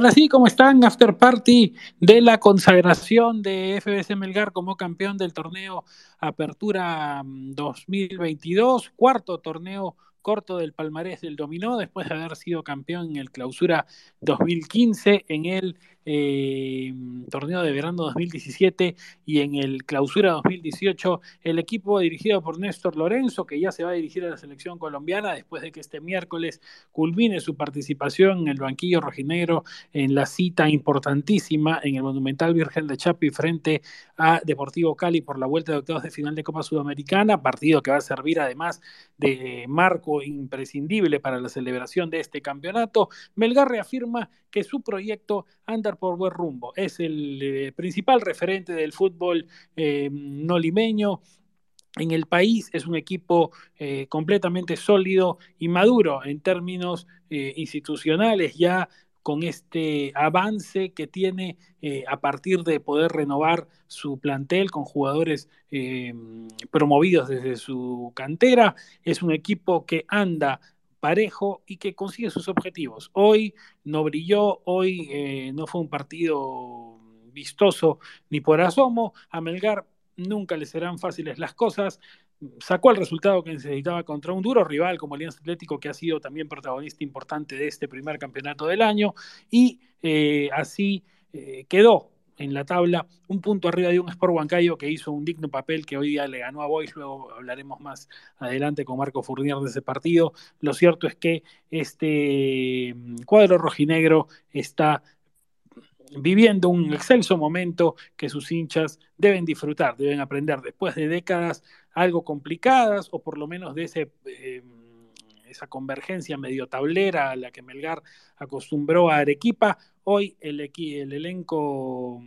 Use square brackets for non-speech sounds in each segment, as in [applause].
Ahora sí, ¿cómo están? After Party de la consagración de FBC Melgar como campeón del torneo Apertura 2022, mm, cuarto torneo corto del palmarés del dominó después de haber sido campeón en el clausura 2015, en el eh, torneo de verano 2017 y en el clausura 2018, el equipo dirigido por Néstor Lorenzo, que ya se va a dirigir a la selección colombiana después de que este miércoles culmine su participación en el banquillo rojinegro en la cita importantísima en el Monumental Virgen de Chapi frente a Deportivo Cali por la vuelta de octavos de final de Copa Sudamericana, partido que va a servir además de marco imprescindible para la celebración de este campeonato. Melgar reafirma que su proyecto anda por buen rumbo. Es el eh, principal referente del fútbol eh, no limeño en el país. Es un equipo eh, completamente sólido y maduro en términos institucionales, ya con este avance que tiene a partir de poder renovar su plantel con jugadores promovidos desde su cantera. Es un equipo que anda parejo y que consigue sus objetivos. Hoy no brilló, hoy eh, no fue un partido vistoso ni por asomo. A Melgar nunca le serán fáciles las cosas. Sacó el resultado que necesitaba contra un duro rival como Alianza Atlético, que ha sido también protagonista importante de este primer campeonato del año, y eh, así eh, quedó en la tabla, un punto arriba de un Sport Huancayo que hizo un digno papel que hoy día le ganó a Boys, luego hablaremos más adelante con Marco Fournier de ese partido. Lo cierto es que este mm, cuadro rojinegro está viviendo un excelso momento que sus hinchas deben disfrutar, deben aprender después de décadas algo complicadas o por lo menos de ese... Eh, esa convergencia medio tablera a la que Melgar acostumbró a Arequipa, hoy el, el elenco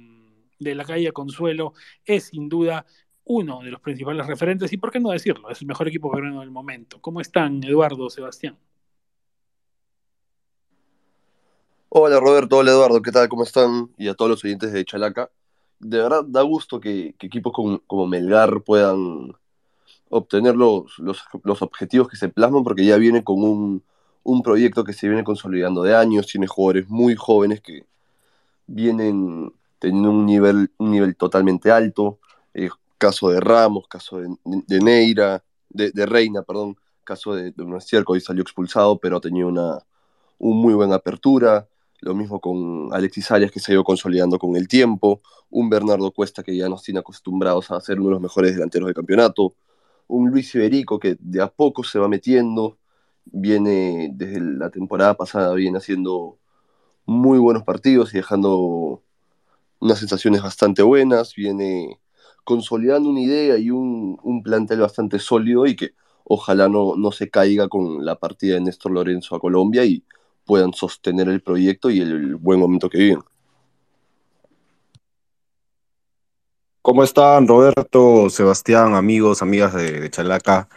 de la calle Consuelo es sin duda uno de los principales referentes y por qué no decirlo, es el mejor equipo peruano del momento. ¿Cómo están, Eduardo, Sebastián? Hola Roberto, hola Eduardo, ¿qué tal? ¿Cómo están? Y a todos los oyentes de Chalaca. De verdad da gusto que, equipos como Melgar puedan obtener los, los, objetivos que se plasman porque ya viene con un, un, proyecto que se viene consolidando de años, tiene jugadores muy jóvenes que vienen teniendo un nivel, un nivel totalmente alto, eh, caso de Ramos, caso de, Neira, de, de, Reina, perdón, caso de, de que hoy salió expulsado, pero ha tenido una un muy buena apertura, lo mismo con Alexis Arias que se ha ido consolidando con el tiempo, un Bernardo Cuesta que ya nos tiene acostumbrados a ser uno de los mejores delanteros del campeonato, un Luis Iberico que de a poco se va metiendo, viene desde la temporada pasada, viene haciendo muy buenos partidos y dejando unas sensaciones bastante buenas, viene consolidando una idea y un, un plantel bastante sólido y que ojalá no, no se caiga con la partida de Néstor Lorenzo a Colombia y puedan sostener el proyecto y el buen momento que viven. ¿Cómo están Roberto, Sebastián, amigos, amigas de, Chalaca?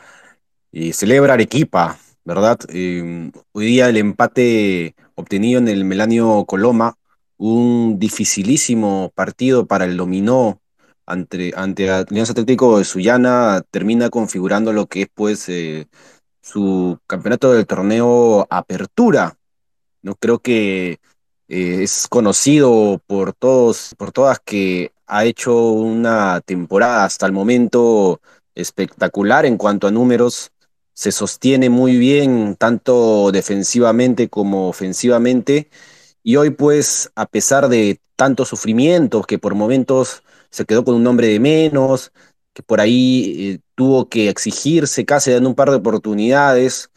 Y celebra Arequipa, ¿verdad? Em, hoy día el empate obtenido en el Melanio Coloma, un dificilísimo partido para el dominó ante, ante Alianza Atlético de Sullana, termina configurando lo que es pues eh, su campeonato del torneo Apertura. No creo que eh, es conocido por todos, por todas que ha hecho una temporada hasta el momento espectacular en cuanto a números. Se sostiene muy bien, tanto defensivamente como ofensivamente. Y hoy, pues, a pesar de tantos sufrimientos, que por momentos se quedó con un nombre de menos, que por ahí eh, tuvo que exigirse casi dando un par de oportunidades,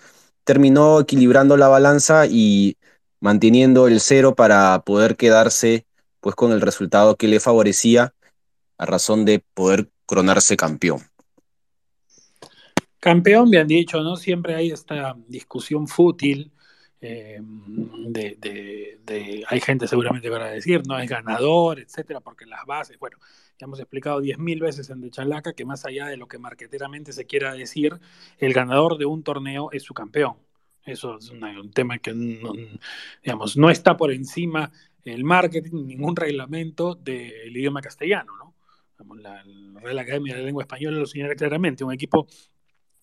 terminó equilibrando la balanza y manteniendo el cero para poder quedarse pues con el resultado que le favorecía a razón de poder coronarse campeón. Campeón, han dicho, ¿no? Siempre hay esta discusión fútil. Eh, de, hay gente seguramente para decir, no es ganador, etcétera, porque las bases, bueno, ya hemos explicado diez mil veces en De Chalaca que más allá de lo que marqueteramente se quiera decir, el ganador de un torneo es su campeón. Eso es un tema que digamos, no está por encima el marketing, ningún reglamento del idioma castellano, ¿no? La, Real Academia de la Lengua Española lo señala claramente, un equipo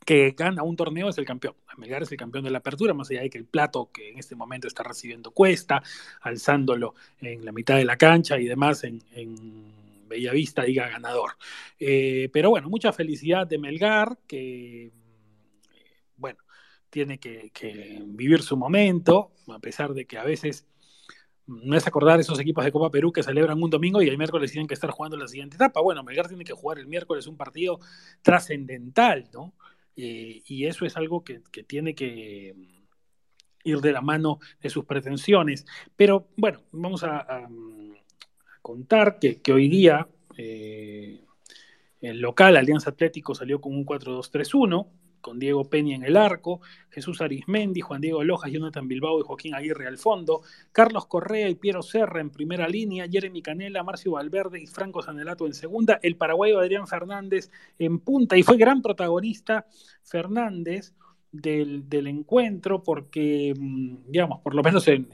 que gana un torneo es el campeón. Melgar es el campeón de la apertura, más allá de que el plato que en este momento está recibiendo cuesta, alzándolo en la mitad de la cancha y demás en, Bellavista diga ganador. Eh, pero bueno, mucha felicidad de Melgar, que bueno, tiene que, vivir su momento, a pesar de que a veces no es acordar esos equipos de Copa Perú que celebran un domingo y el miércoles tienen que estar jugando la siguiente etapa. Bueno, Melgar tiene que jugar el miércoles un partido trascendental, ¿no? Eh, y eso es algo que, tiene que ir de la mano de sus pretensiones. Pero bueno, vamos a, contar que, hoy día eh, el local Alianza Atlético salió con un 4-2-3-1 con Diego Peña en el arco, Jesús Arismendi, Juan Diego Lojas, Jonathan Bilbao y Joaquín Aguirre al fondo, Carlos Correa y Piero Serra en primera línea, Jeremy Canela, Marcio Valverde y Franco Sanelato en segunda, el paraguayo Adrián Fernández en punta y fue gran protagonista Fernández del, encuentro, porque, mm, digamos, por lo menos en,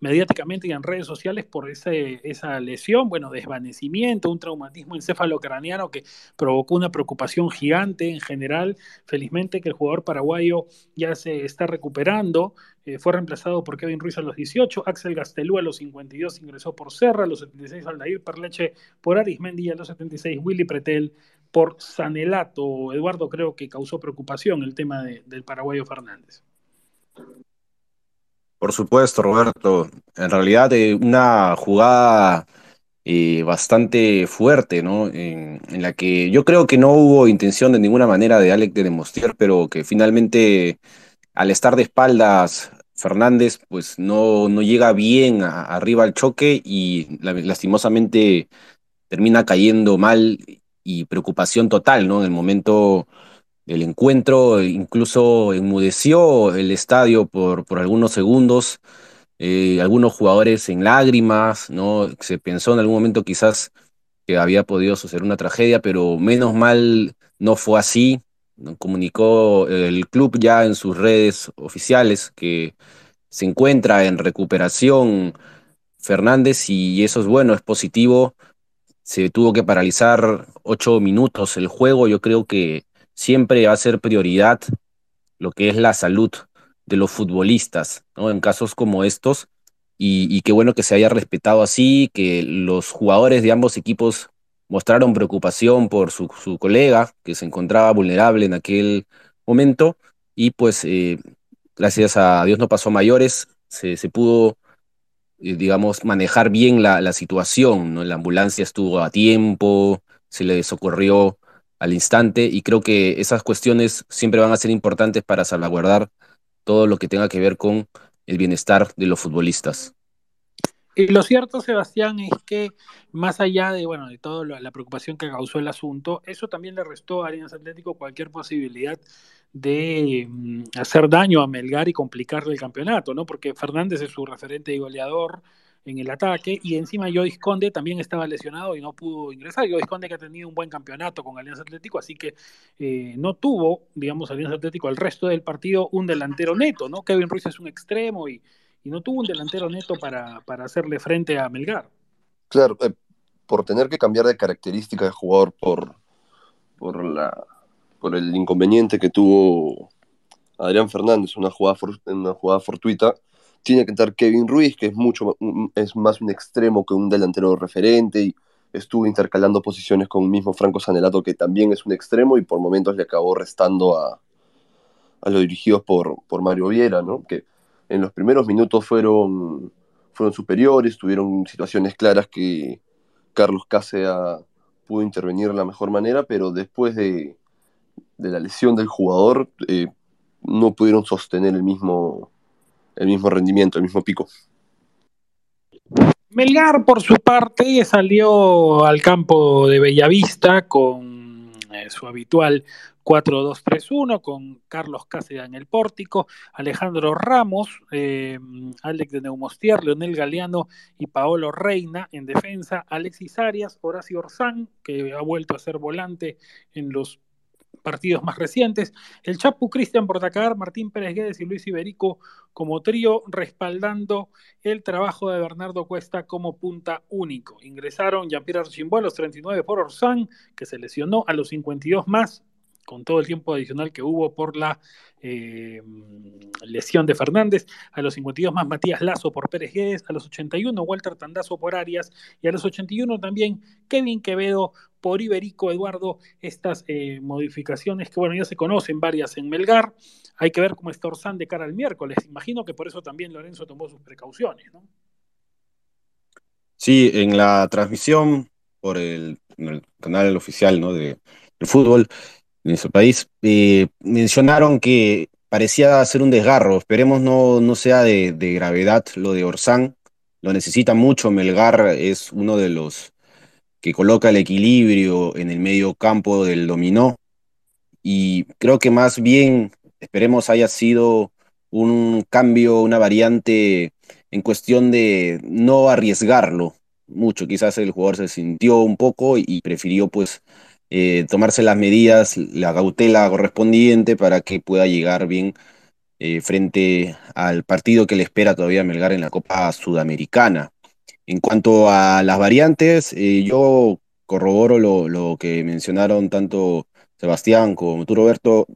mediáticamente y en redes sociales, por ese, esa lesión, bueno, desvanecimiento, un traumatismo encefalocraniano que provocó una preocupación gigante en general. Felizmente que el jugador paraguayo ya se está recuperando, eh, fue reemplazado por Kevin Ruiz a los 18, Axel Gastelú a los 52 ingresó por Serra, a los 76 Aldair Perleche por Arismendi a los 76 Willy Pretel por Sanelato. Eduardo creo que causó preocupación el tema del paraguayo Fernández. Por supuesto, Roberto. En realidad, eh, una jugada eh, bastante fuerte, ¿no? En, la que yo creo que no hubo intención de ninguna manera de Alec de demostrar, pero que finalmente, al estar de espaldas, Fernández, pues no, no llega bien arriba al choque y lastimosamente termina cayendo mal y preocupación total, ¿no? En el momento del encuentro, incluso enmudeció el estadio por, por algunos segundos, eh, algunos jugadores en lágrimas, ¿no? Se pensó en algún momento quizás que había podido suceder una tragedia, pero menos mal no fue así. Comunicó el club ya en sus redes oficiales que se encuentra en recuperación Fernández y eso es bueno, es positivo se tuvo que paralizar ocho minutos el juego. Yo creo que siempre va a ser prioridad lo que es la salud de los futbolistas, ¿no? En casos como estos. Y, qué bueno que se haya respetado así, que los jugadores de ambos equipos mostraron preocupación por su, colega, que se encontraba vulnerable en aquel momento. Y pues, eh, gracias a Dios no pasó mayores, se, se pudo digamos, manejar bien la, situación, ¿no? La ambulancia estuvo a tiempo, se le socorrió al instante y creo que esas cuestiones siempre van a ser importantes para salvaguardar todo lo que tenga que ver con el bienestar de los futbolistas. Y lo cierto, Sebastián, es que más allá de, bueno, de toda la preocupación que causó el asunto, eso también le restó a Alianza Atlético cualquier posibilidad de mm, hacer daño a Melgar y complicarle el campeonato, ¿no? Porque Fernández es su referente y goleador en el ataque y encima Joyce Conde también estaba lesionado y no pudo ingresar. Joyce Conde que ha tenido un buen campeonato con Alianza Atlético, así que eh, no tuvo, digamos, Alianza Atlético el resto del partido un delantero neto, ¿no? Kevin Ruiz es un extremo y, no tuvo un delantero neto para, hacerle frente a Melgar. Claro, eh, por tener que cambiar de característica de jugador por, por la por el inconveniente que tuvo Adrián Fernández, una jugada, una jugada fortuita, tiene que entrar Kevin Ruiz, que es mucho es más un extremo que un delantero referente y estuvo intercalando posiciones con el mismo Franco Sanelato, que también es un extremo y por momentos le acabó restando a, a los dirigidos por, por Mario Viera, ¿no? que en los primeros minutos fueron, fueron superiores, tuvieron situaciones claras que Carlos Cáceres pudo intervenir de la mejor manera, pero después de, de la lesión del jugador, eh, no pudieron sostener el mismo, el mismo rendimiento, el mismo pico. Melgar, por su parte, salió al campo de Bellavista con eh, su habitual 4-2-3-1, con Carlos Cáceres en el pórtico, Alejandro Ramos, eh, Alex de Neumostier, Leonel Galeano y Paolo Reina en defensa, Alexis Arias, Horacio Orzán, que ha vuelto a ser volante en los partidos más recientes. El Chapu, Cristian Portacar, Martín Pérez Guedes y Luis Iberico como trío, respaldando el trabajo de Bernardo Cuesta como punta único. Ingresaron Jean-Pierre Archimbo a los 39 por Orsán, que se lesionó a los 52 más. Con todo el tiempo adicional que hubo por la eh, lesión de Fernández, a los 52 más Matías Lazo por Pérez Guedes, a los 81 Walter Tandazo por Arias y a los 81 también Kevin Quevedo por Iberico Eduardo, estas eh, modificaciones que bueno, ya se conocen varias en Melgar, hay que ver cómo está Orsán de cara al miércoles, imagino que por eso también Lorenzo tomó sus precauciones. Sí, en la transmisión por el, canal oficial ¿no? de, fútbol, en nuestro país, eh, mencionaron que parecía ser un desgarro. Esperemos no, no sea de, gravedad lo de Orsán. Lo necesita mucho. Melgar es uno de los que coloca el equilibrio en el medio campo del dominó. Y creo que más bien, esperemos haya sido un cambio, una variante en cuestión de no arriesgarlo mucho. Quizás el jugador se sintió un poco y prefirió pues eh, tomarse las medidas, la cautela correspondiente para que pueda llegar bien eh, frente al partido que le espera todavía Melgar en la Copa Sudamericana. En cuanto a las variantes, eh, yo corroboro lo, que mencionaron tanto Sebastián como tú, Roberto.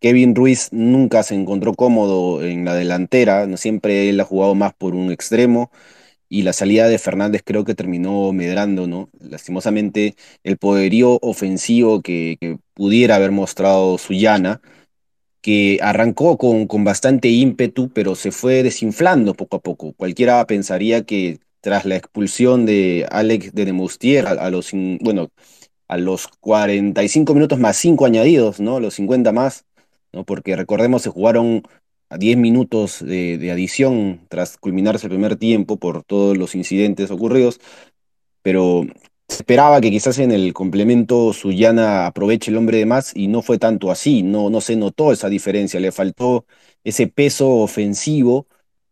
Kevin Ruiz nunca se encontró cómodo en la delantera, siempre él ha jugado más por un extremo y la salida de Fernández creo que terminó medrando, ¿no? Lastimosamente, el poderío ofensivo que, pudiera haber mostrado Suyana, que arrancó con, con bastante ímpetu, pero se fue desinflando poco a poco. Cualquiera pensaría que tras la expulsión de Alex de Nemustier a, los, bueno, a los 45 minutos más 5 añadidos, ¿no? Los 50 más, ¿no? Porque recordemos, se jugaron a 10 minutos de, adición tras culminarse el primer tiempo por todos los incidentes ocurridos, pero se esperaba que quizás en el complemento Suyana aproveche el hombre de más y no fue tanto así, no, no se notó esa diferencia, le faltó ese peso ofensivo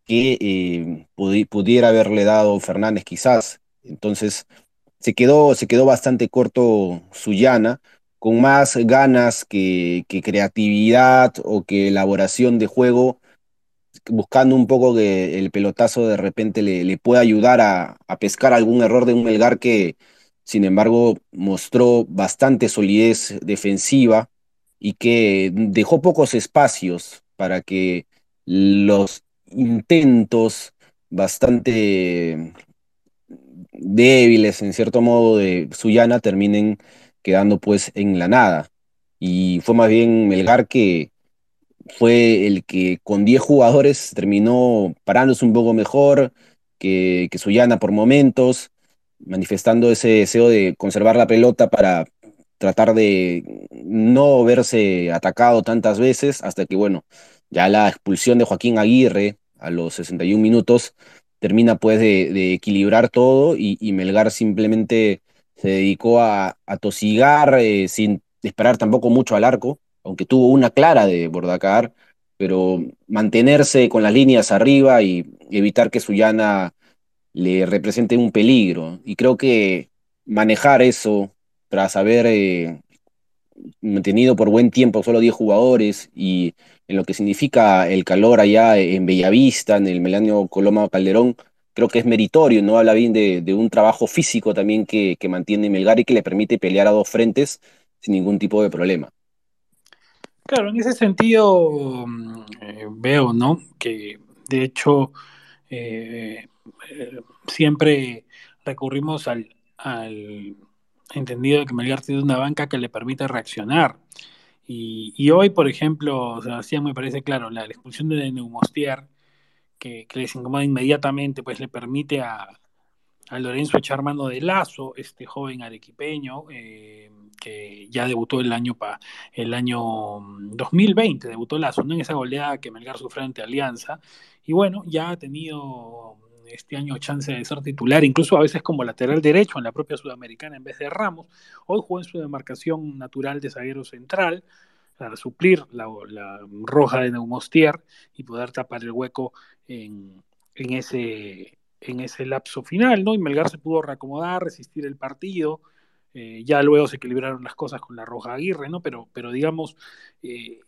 que eh, pudiera haberle dado Fernández quizás. Entonces se quedó, se quedó bastante corto Suyana con más ganas que, creatividad o que elaboración de juego, buscando un poco que el pelotazo de repente le, pueda ayudar a, pescar algún error de un Melgar que, sin embargo, mostró bastante solidez defensiva y que dejó pocos espacios para que los intentos bastante débiles, en cierto modo, de Suyana terminen quedando pues en la nada. Y fue más bien Melgar que fue el que con 10 jugadores terminó parándose un poco mejor que, que Suyana por momentos, manifestando ese deseo de conservar la pelota para tratar de no verse atacado tantas veces, hasta que, bueno, ya la expulsión de Joaquín Aguirre a los 61 minutos termina pues de, equilibrar todo y Melgar simplemente se dedicó a, tosigar eh, sin disparar tampoco mucho al arco, aunque tuvo una clara de Bordacar, pero mantenerse con las líneas arriba y evitar que Suyana le represente un peligro. Y creo que manejar eso tras haber eh, mantenido por buen tiempo solo 10 jugadores y en lo que significa el calor allá en Bellavista, en el Melanio Coloma Calderón, creo que es meritorio, ¿no? Habla bien de, un trabajo físico también que, mantiene Melgar y que le permite pelear a dos frentes sin ningún tipo de problema. Claro, en ese sentido mm, eh, veo, ¿no? Que de hecho eh, eh, siempre recurrimos al, entendido de que Melgar tiene una banca que le permite reaccionar. Y, hoy, por ejemplo, Sebastián me parece claro, la, expulsión de Neumostier que, les incomoda inmediatamente, pues le permite a, Lorenzo echar mano de Lazo, este joven arequipeño, eh, que ya debutó el año, pa, el año 2020, mm, debutó Lazo, ¿no? en esa goleada que Melgar sufrió ante Alianza, y bueno, ya ha tenido este año chance de ser titular, incluso a veces como lateral derecho en la propia Sudamericana en vez de Ramos. Hoy jugó en su demarcación natural de zaguero central para suplir la, roja de Neumostier y poder tapar el hueco en, ese, en ese lapso final, ¿no? Y Melgar se pudo reacomodar, resistir el partido. Eh, ya luego se equilibraron las cosas con la Roja Aguirre, ¿no? Pero, pero digamos, eh,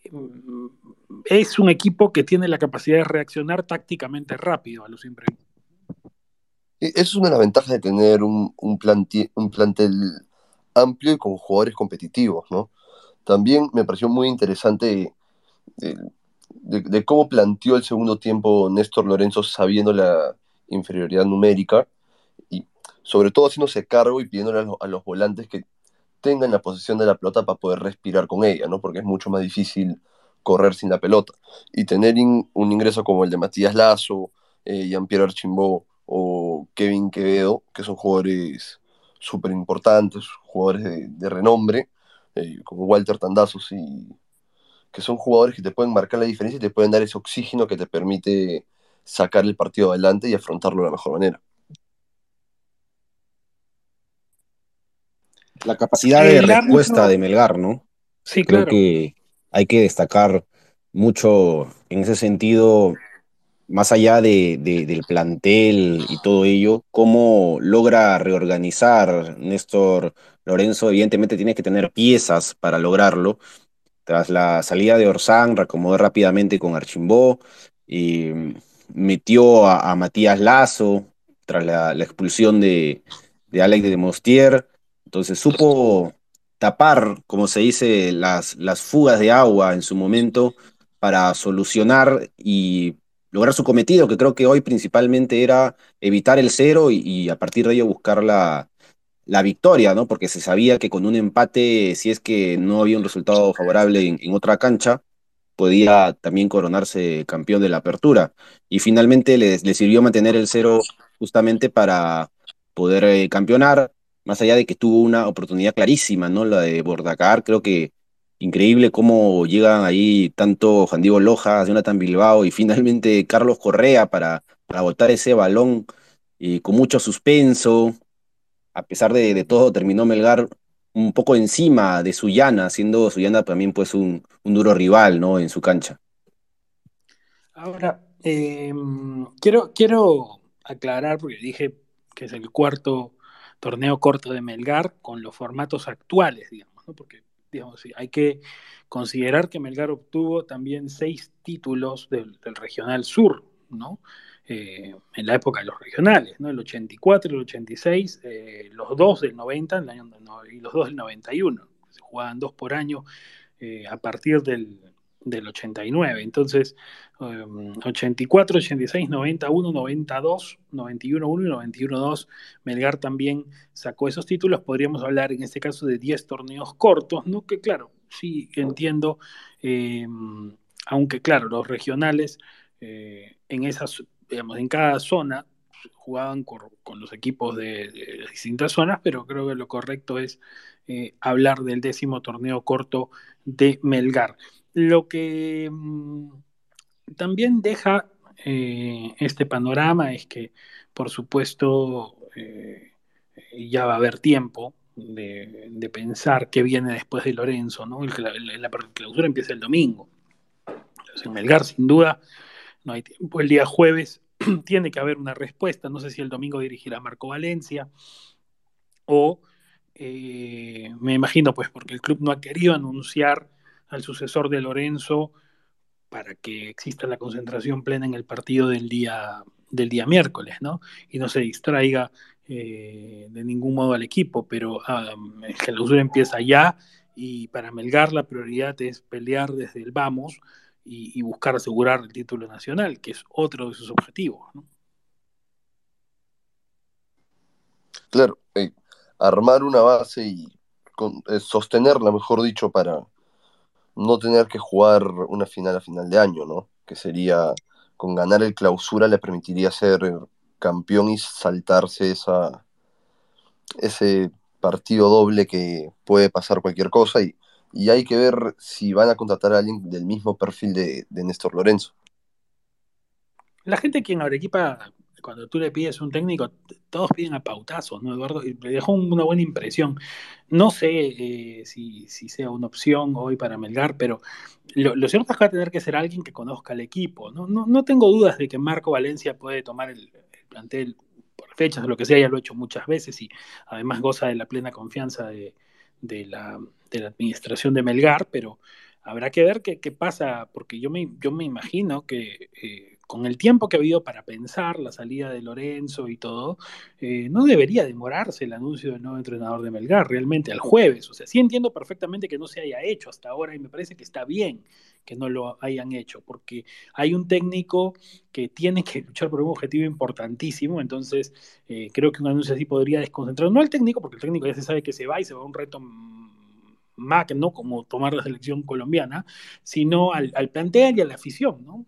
es un equipo que tiene la capacidad de reaccionar tácticamente rápido a los imprevistos. Es una de las ventajas de tener un, un, un plantel amplio y con jugadores competitivos, ¿no? También me pareció muy interesante eh, de, cómo planteó el segundo tiempo Néstor Lorenzo sabiendo la inferioridad numérica y sobre todo haciéndose cargo y pidiéndole a los, volantes que tengan la posesión de la pelota para poder respirar con ella, ¿no? Porque es mucho más difícil correr sin la pelota. Y tener un ingreso como el de Matías Lazo, eh, Jean-Pierre Archimbó o Kevin Quevedo, que son jugadores súper importantes, jugadores de, renombre, eh, como Walter Tandazos, y que son jugadores que te pueden marcar la diferencia y te pueden dar ese oxígeno que te permite sacar el partido adelante y afrontarlo de la mejor manera. La capacidad de respuesta de Melgar, ¿no? Sí, Creo que hay que destacar mucho en ese sentido más allá de, del plantel y todo ello, ¿cómo logra reorganizar Néstor Lorenzo? Evidentemente tiene que tener piezas para lograrlo. Tras la salida de Orsán, reacomodó rápidamente con Archimbó y metió a, Matías Lazo tras la, expulsión de, de, Alex de Mostier. Entonces supo tapar, como se dice, las, las fugas de agua en su momento para solucionar y lograr su cometido, que creo que hoy principalmente era evitar el cero y, a partir de ello buscar la, victoria, ¿no? Porque se sabía que con un empate, si es que no había un resultado favorable en, otra cancha, podía también coronarse campeón de la apertura. Y finalmente le, sirvió mantener el cero justamente para poder eh, campeonar, más allá de que tuvo una oportunidad clarísima, ¿no? La de Bordacar, creo que Increíble cómo llegan ahí tanto Juan Diego Loja, Jonathan Bilbao y finalmente Carlos Correa para, para botar ese balón y con mucho suspenso. A pesar de, todo, terminó Melgar un poco encima de Suyana, siendo Suyana también pues un, duro rival ¿no? en su cancha. Ahora, em, quiero, quiero aclarar, porque dije que es el cuarto torneo corto de Melgar con los formatos actuales, digamos, ¿no? porque digamos, hay que considerar que Melgar obtuvo también seis títulos del, Regional Sur, ¿no? Eh, en la época de los regionales, ¿no? El 84, el 86, eh, los dos del 90 el año, y los dos del 91. Se jugaban dos por año eh, a partir del, del 89. Entonces, 84, 86, 91, 92, 91, 1 y 91, 2. Melgar también sacó esos títulos. Podríamos hablar en este caso de 10 torneos cortos, ¿no? Que claro, sí entiendo, em, aunque claro, los regionales eh, en esas, digamos, en cada zona jugaban con, los equipos de, distintas zonas, pero creo que lo correcto es eh, hablar del décimo torneo corto de Melgar. Lo que mm, también deja eh, este panorama es que, por supuesto, eh, ya va a haber tiempo de, pensar qué viene después de Lorenzo, ¿no? la, clausura empieza el domingo. Entonces, en Melgar, sin duda, no hay tiempo. El día jueves [clears throat] tiene que haber una respuesta. No sé si el domingo dirigirá Marco Valencia o eh, me imagino, pues, porque el club no ha querido anunciar al sucesor de Lorenzo para que exista la concentración plena en el partido del día, del día miércoles, ¿no? Y no se distraiga eh, de ningún modo al equipo, pero um, el clausura empieza ya y para Melgar la prioridad es pelear desde el vamos y, buscar asegurar el título nacional, que es otro de sus objetivos, ¿no? Claro, eh, armar una base y eh, sostenerla, mejor dicho, para, no tener que jugar una final a final de año, ¿no? Que sería, con ganar el clausura le permitiría ser campeón y saltarse esa, ese partido doble que puede pasar cualquier cosa y, y hay que ver si van a contratar a alguien del mismo perfil de, de Néstor Lorenzo. La gente que en Arequipa cuando tú le pides un técnico, todos piden a pautazos, ¿no, Eduardo? Y me dejó una buena impresión. No sé eh, si, sea una opción hoy para Melgar, pero lo, cierto es que va a tener que ser alguien que conozca al equipo. No, no, tengo dudas de que Marco Valencia puede tomar el, plantel por fechas o lo que sea, ya lo ha hecho muchas veces y además goza de la plena confianza de, la, administración de Melgar, pero habrá que ver qué, pasa, porque yo me, yo me imagino que eh, con el tiempo que ha habido para pensar la salida de Lorenzo y todo, eh, no debería demorarse el anuncio del nuevo entrenador de Melgar realmente al jueves. O sea, sí entiendo perfectamente que no se haya hecho hasta ahora y me parece que está bien que no lo hayan hecho, porque hay un técnico que tiene que luchar por un objetivo importantísimo, entonces eh, creo que un anuncio así podría desconcentrar, no al técnico, porque el técnico ya se sabe que se va y se va a un reto magno como tomar la selección colombiana, sino al, al plantel y a la afición, ¿no?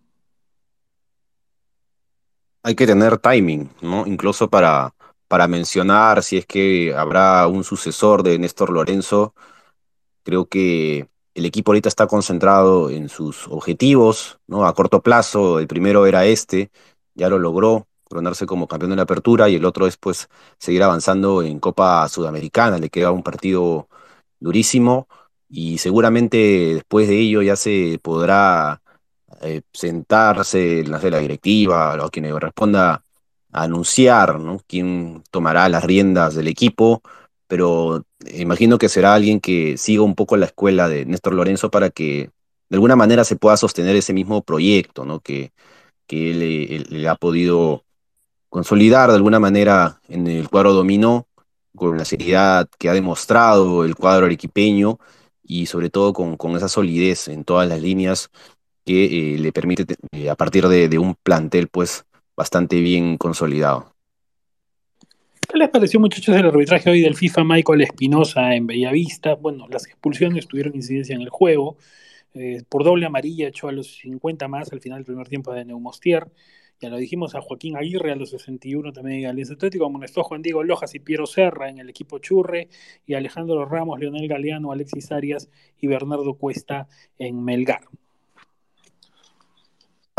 Hay que tener timing, ¿no? Incluso para, para mencionar si es que habrá un sucesor de Néstor Lorenzo. Creo que el equipo ahorita está concentrado en sus objetivos, ¿no? A corto plazo, el primero era este, ya lo logró, coronarse como campeón de la apertura, y el otro es pues seguir avanzando en Copa Sudamericana, le queda un partido durísimo, y seguramente después de ello ya se podrá eh, sentarse, no sé, la directiva o quien responda a anunciar ¿no? quién tomará las riendas del equipo, pero imagino que será alguien que siga un poco la escuela de Néstor Lorenzo para que de alguna manera se pueda sostener ese mismo proyecto ¿no? que, que él, él ha podido consolidar de alguna manera en el cuadro dominó, con la seriedad que ha demostrado el cuadro arequipeño y sobre todo con, con esa solidez en todas las líneas que eh, le permite eh, a partir de, un plantel pues bastante bien consolidado. ¿Qué les pareció, muchachos, el arbitraje hoy del FIFA Michael Espinosa en Bellavista? Bueno, las expulsiones tuvieron incidencia en el juego. Eh, por doble amarilla echó a los 50 más al final del primer tiempo de Neumostier. Ya lo dijimos a Joaquín Aguirre a los 61 también Alianza Atlético, amonestó Juan Diego Lojas y Piero Serra en el equipo Churre y Alejandro Ramos, Leonel Galeano, Alexis Arias y Bernardo Cuesta en Melgar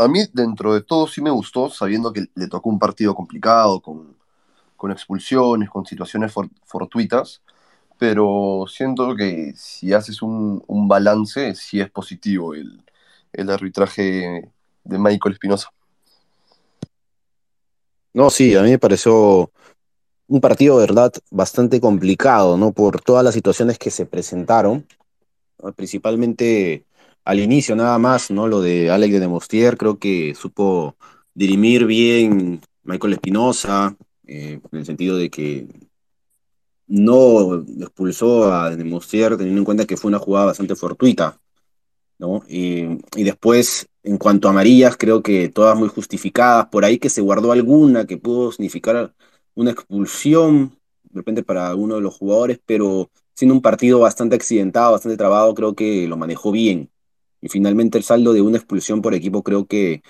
a mí dentro de todo sí me gustó, sabiendo que le tocó un partido complicado, con, expulsiones, con situaciones fortuitas, pero siento que si haces un, balance, sí es positivo el, arbitraje de Michael Espinosa. No, sí, a mí me pareció un partido, verdad, bastante complicado, ¿no? Por todas las situaciones que se presentaron, principalmente al inicio nada más, ¿no? Lo de Alex de Demostier, creo que supo dirimir bien Michael Espinosa, eh, en el sentido de que no expulsó a Demostier teniendo en cuenta que fue una jugada bastante fortuita, ¿no? y después, en cuanto a amarillas, creo que todas muy justificadas, por ahí que se guardó alguna que pudo significar una expulsión, de repente para uno de los jugadores, pero siendo un partido bastante accidentado, bastante trabado, creo que lo manejó bien. Y finalmente el saldo de una expulsión por equipo creo que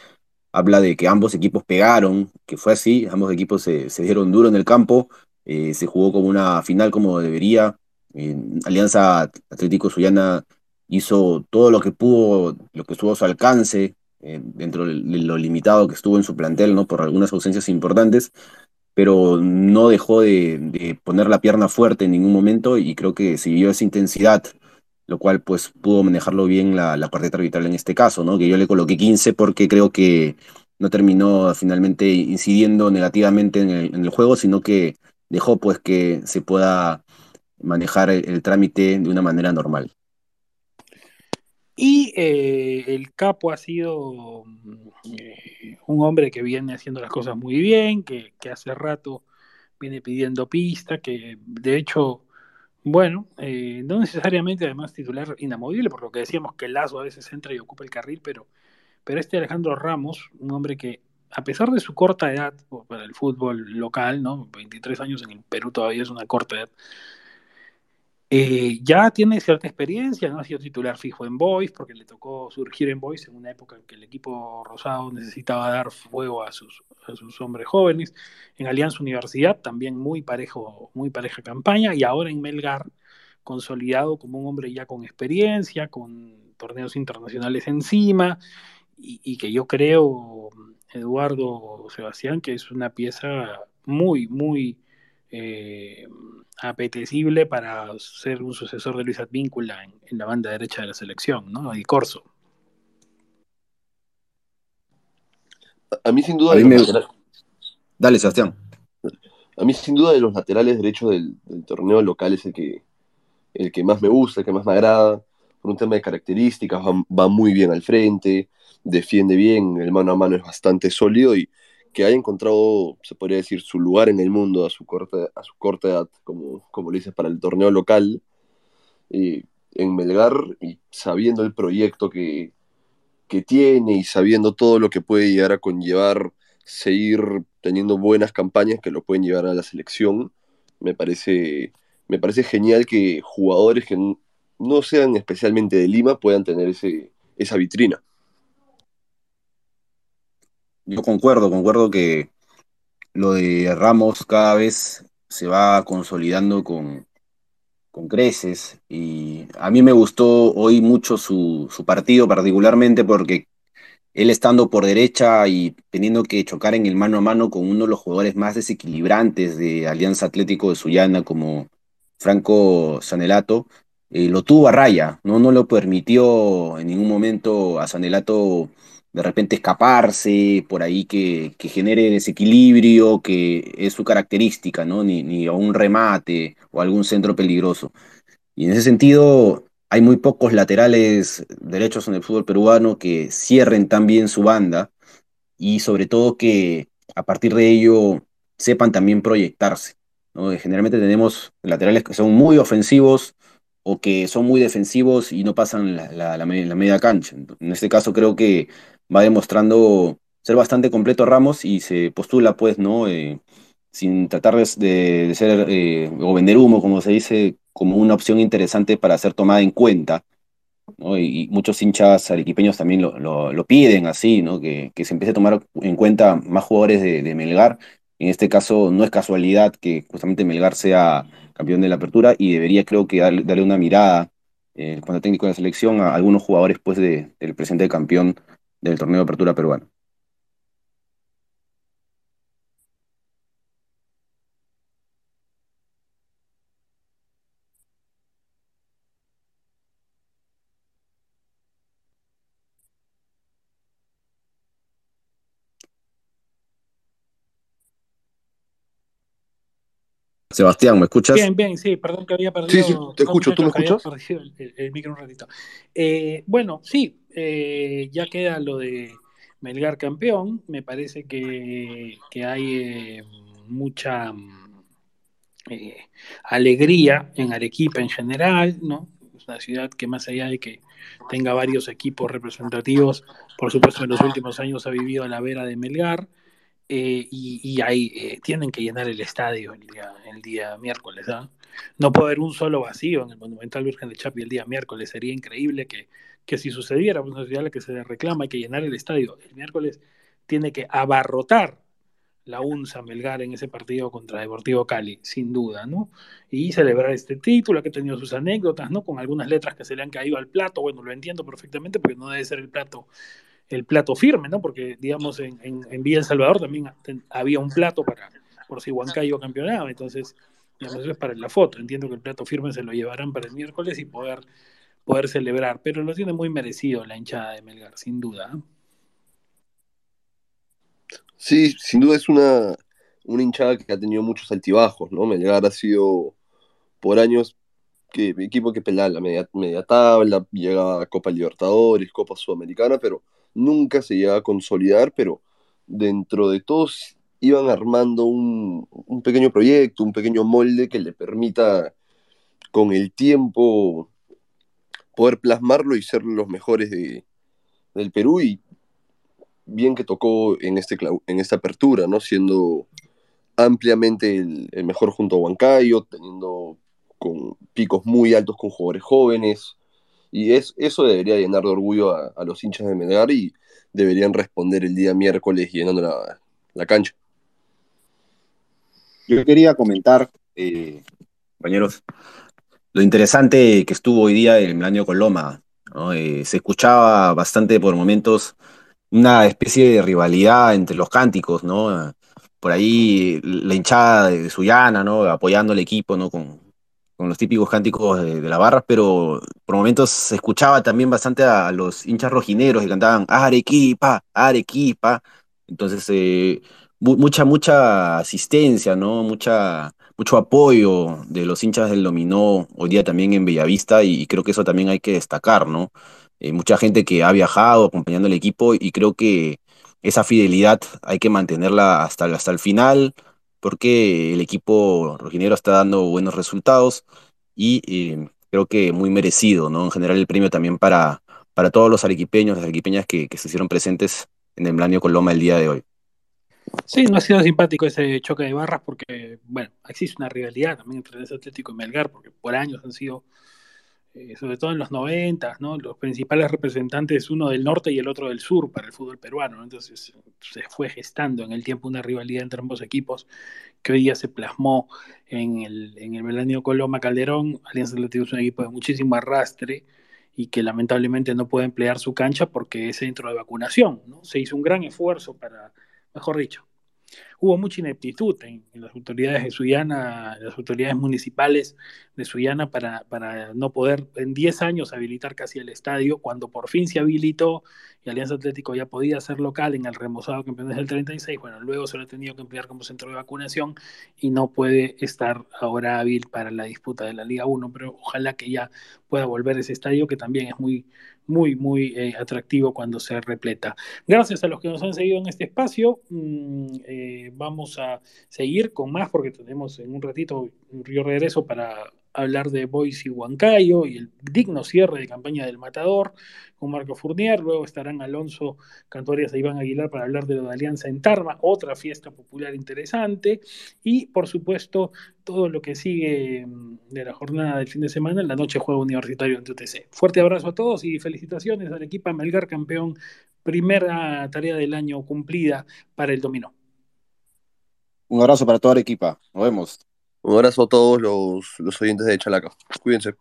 habla de que ambos equipos pegaron, que fue así, ambos equipos se, dieron duro en el campo, eh, se jugó como una final como debería. Alianza Atlético Suyana hizo todo lo que pudo, lo que estuvo a su alcance, eh, dentro de lo limitado que estuvo en su plantel, ¿no? Por algunas ausencias importantes, pero no dejó de, de poner la pierna fuerte en ningún momento y creo que siguió esa intensidad lo cual pues pudo manejarlo bien la, la cuarteta arbitral en este caso, ¿no? Que yo le coloqué 15 porque creo que no terminó finalmente incidiendo negativamente en el, juego, sino que dejó pues que se pueda manejar el, trámite de una manera normal. Y eh, el capo ha sido eh, un hombre que viene haciendo las cosas muy bien, que hace rato viene pidiendo pista, que de hecho bueno, eh, no necesariamente además titular inamovible, por lo que decíamos que Lazo a veces entra y ocupa el carril, pero, pero este Alejandro Ramos, un hombre que a pesar de su corta edad para el fútbol local, ¿no? 23 años en el Perú todavía es una corta edad, eh, ya tiene cierta experiencia, ¿no? Ha sido titular fijo en Boys, porque le tocó surgir en Boys en una época en que el equipo rosado necesitaba dar fuego a sus, a sus hombres jóvenes. En Alianza Universidad también muy parejo, muy pareja campaña, y ahora en Melgar, consolidado como un hombre ya con experiencia, con torneos internacionales encima, y, y que yo creo, Eduardo Sebastián, que es una pieza muy, muy eh, apetecible para ser un sucesor de Luis Advíncula en, la banda derecha de la selección, ¿no? Y Corso. A mí sin duda... Dale, Sebastián. A mí sin duda de los laterales derechos del, torneo local es el que, el que más me gusta, el que más me agrada, por un tema de características, va, muy bien al frente, defiende bien, el mano a mano es bastante sólido y que haya encontrado, se podría decir, su lugar en el mundo a su corta, a su corta edad, como, como lo dices, para el torneo local eh, en Melgar y sabiendo el proyecto que, que tiene y sabiendo todo lo que puede llegar a conllevar seguir teniendo buenas campañas que lo pueden llevar a la selección, me parece, me parece genial que jugadores que no sean especialmente de Lima puedan tener ese, esa vitrina. Yo concuerdo, concuerdo que lo de Ramos cada vez se va consolidando con, con creces y a mí me gustó hoy mucho su, su partido particularmente porque él estando por derecha y teniendo que chocar en el mano a mano con uno de los jugadores más desequilibrantes de Alianza Atlético de Sullana como Franco Sanelato, eh, lo tuvo a raya, ¿no? no lo permitió en ningún momento a Sanelato de repente escaparse, por ahí que, que genere desequilibrio, que es su característica, ¿no? Ni, ni a un remate o algún centro peligroso. Y en ese sentido, hay muy pocos laterales derechos en el fútbol peruano que cierren tan bien su banda y sobre todo que a partir de ello sepan también proyectarse. ¿no? Generalmente tenemos laterales que son muy ofensivos o que son muy defensivos y no pasan la, la media cancha. En este caso creo que va demostrando ser bastante completo Ramos y se postula pues, ¿no? Eh, sin tratar de, de ser eh, o vender humo, como se dice, como una opción interesante para ser tomada en cuenta. ¿no? Y, y, muchos hinchas arequipeños también lo, lo, lo piden así, ¿no? que, que, se empiece a tomar en cuenta más jugadores de, de, Melgar. En este caso no es casualidad que justamente Melgar sea campeón de la apertura y debería creo que darle, una mirada eh, cuando técnico de la selección a algunos jugadores pues, de, del presente campeón del torneo de apertura peruano. Sebastián, ¿me escuchas? Bien, bien, sí, perdón que había perdido. Sí, sí, te escucho, ¿tú me escuchas? El, el, el, micro un ratito. Eh, bueno, sí, eh, ya queda lo de Melgar campeón. Me parece que, que hay eh, mucha eh, alegría en Arequipa en general, ¿no? Es una ciudad que más allá de que tenga varios equipos representativos, por supuesto en los últimos años ha vivido a la vera de Melgar. Eh, y, y, ahí eh, tienen que llenar el estadio el día, el día miércoles. ¿eh? No puede haber un solo vacío en el Monumental Virgen de Chapi el día miércoles. Sería increíble que, que si sucediera, una ciudad a la que se reclama, hay que llenar el estadio. El miércoles tiene que abarrotar la UNSA Melgar en ese partido contra Deportivo Cali, sin duda, ¿no? Y celebrar este título, que ha tenido sus anécdotas, ¿no? Con algunas letras que se le han caído al plato, bueno, lo entiendo perfectamente porque no debe ser el plato el plato firme, ¿no? Porque, digamos, en, en, en Villa El Salvador también había un plato para, por si Huancayo campeonaba, entonces, digamos, eso es para la foto. Entiendo que el plato firme se lo llevarán para el miércoles y poder, poder celebrar, pero lo tiene muy merecido la hinchada de Melgar, sin duda. Sí, sin duda es una, una hinchada que ha tenido muchos altibajos, ¿no? Melgar ha sido por años que equipo que pelaba la media, tabla, llegaba a Copa Libertadores, Copa Sudamericana, pero nunca se llegaba a consolidar, pero dentro de todos iban armando un, un, pequeño proyecto, un pequeño molde que le permita con el tiempo poder plasmarlo y ser los mejores de, del Perú y bien que tocó en, este, en esta apertura, ¿no? Siendo ampliamente el, mejor junto a Huancayo, teniendo con picos muy altos con jugadores jóvenes, y es, eso debería llenar de orgullo a, a, los hinchas de Melgar y deberían responder el día miércoles llenando la, la cancha. Yo quería comentar, eh, compañeros, lo interesante que estuvo hoy día el año con Loma. ¿no? Eh, se escuchaba bastante por momentos una especie de rivalidad entre los cánticos, ¿no? Por ahí la hinchada de Sullana, ¿no? Apoyando al equipo, ¿no? Con, con los típicos cánticos de, la barra, pero por momentos se escuchaba también bastante a, a los hinchas rojineros que cantaban Arequipa, Arequipa. Entonces, eh, mucha, mucha asistencia, ¿no? Mucha, mucho apoyo de los hinchas del Dominó hoy día también en Bellavista y, y creo que eso también hay que destacar, ¿no? eh, mucha gente que ha viajado acompañando al equipo y creo que esa fidelidad hay que mantenerla hasta, hasta el final porque el equipo rojinegro está dando buenos resultados y eh, creo que muy merecido, ¿no? En general el premio también para, para todos los arequipeños, las arequipeñas que, que se hicieron presentes en el Blanio Coloma el día de hoy. Sí, no ha sido simpático ese choque de barras porque, bueno, existe una rivalidad también entre el Atlético y Melgar, porque por años han sido eh, sobre todo en los 90, ¿no? los principales representantes, uno del norte y el otro del sur para el fútbol peruano. Entonces se fue gestando en el tiempo una rivalidad entre ambos equipos que hoy día se plasmó en el, en el Melanio Coloma Calderón. Alianza Atlético es un equipo de muchísimo arrastre y que lamentablemente no puede emplear su cancha porque es centro de vacunación. ¿no? Se hizo un gran esfuerzo para, mejor dicho, hubo mucha ineptitud en, las autoridades de Suyana, las autoridades municipales de Suyana para, para no poder en 10 años habilitar casi el estadio, cuando por fin se habilitó y Alianza Atlético ya podía ser local en el remozado campeones del 36, bueno, luego se lo ha tenido que emplear como centro de vacunación y no puede estar ahora hábil para la disputa de la Liga 1, pero ojalá que ya pueda volver ese estadio que también es muy muy, muy eh, atractivo cuando se repleta. Gracias a los que nos han seguido en este espacio. Mm, eh, vamos a seguir con más porque tenemos en un ratito, yo regreso para hablar de Boise y Huancayo y el digno cierre de campaña del Matador con Marco Fournier. Luego estarán Alonso Cantorias e Iván Aguilar para hablar de de Alianza en Tarma, otra fiesta popular interesante. Y por supuesto, todo lo que sigue mm, de la jornada del fin de semana, en la noche juego universitario en TTC. Fuerte abrazo a todos y felicitaciones al equipo Melgar, campeón. Primera tarea del año cumplida para el dominó. Un abrazo para toda la equipa. Nos vemos. Un abrazo a todos los, los oyentes de Chalaca. Cuídense.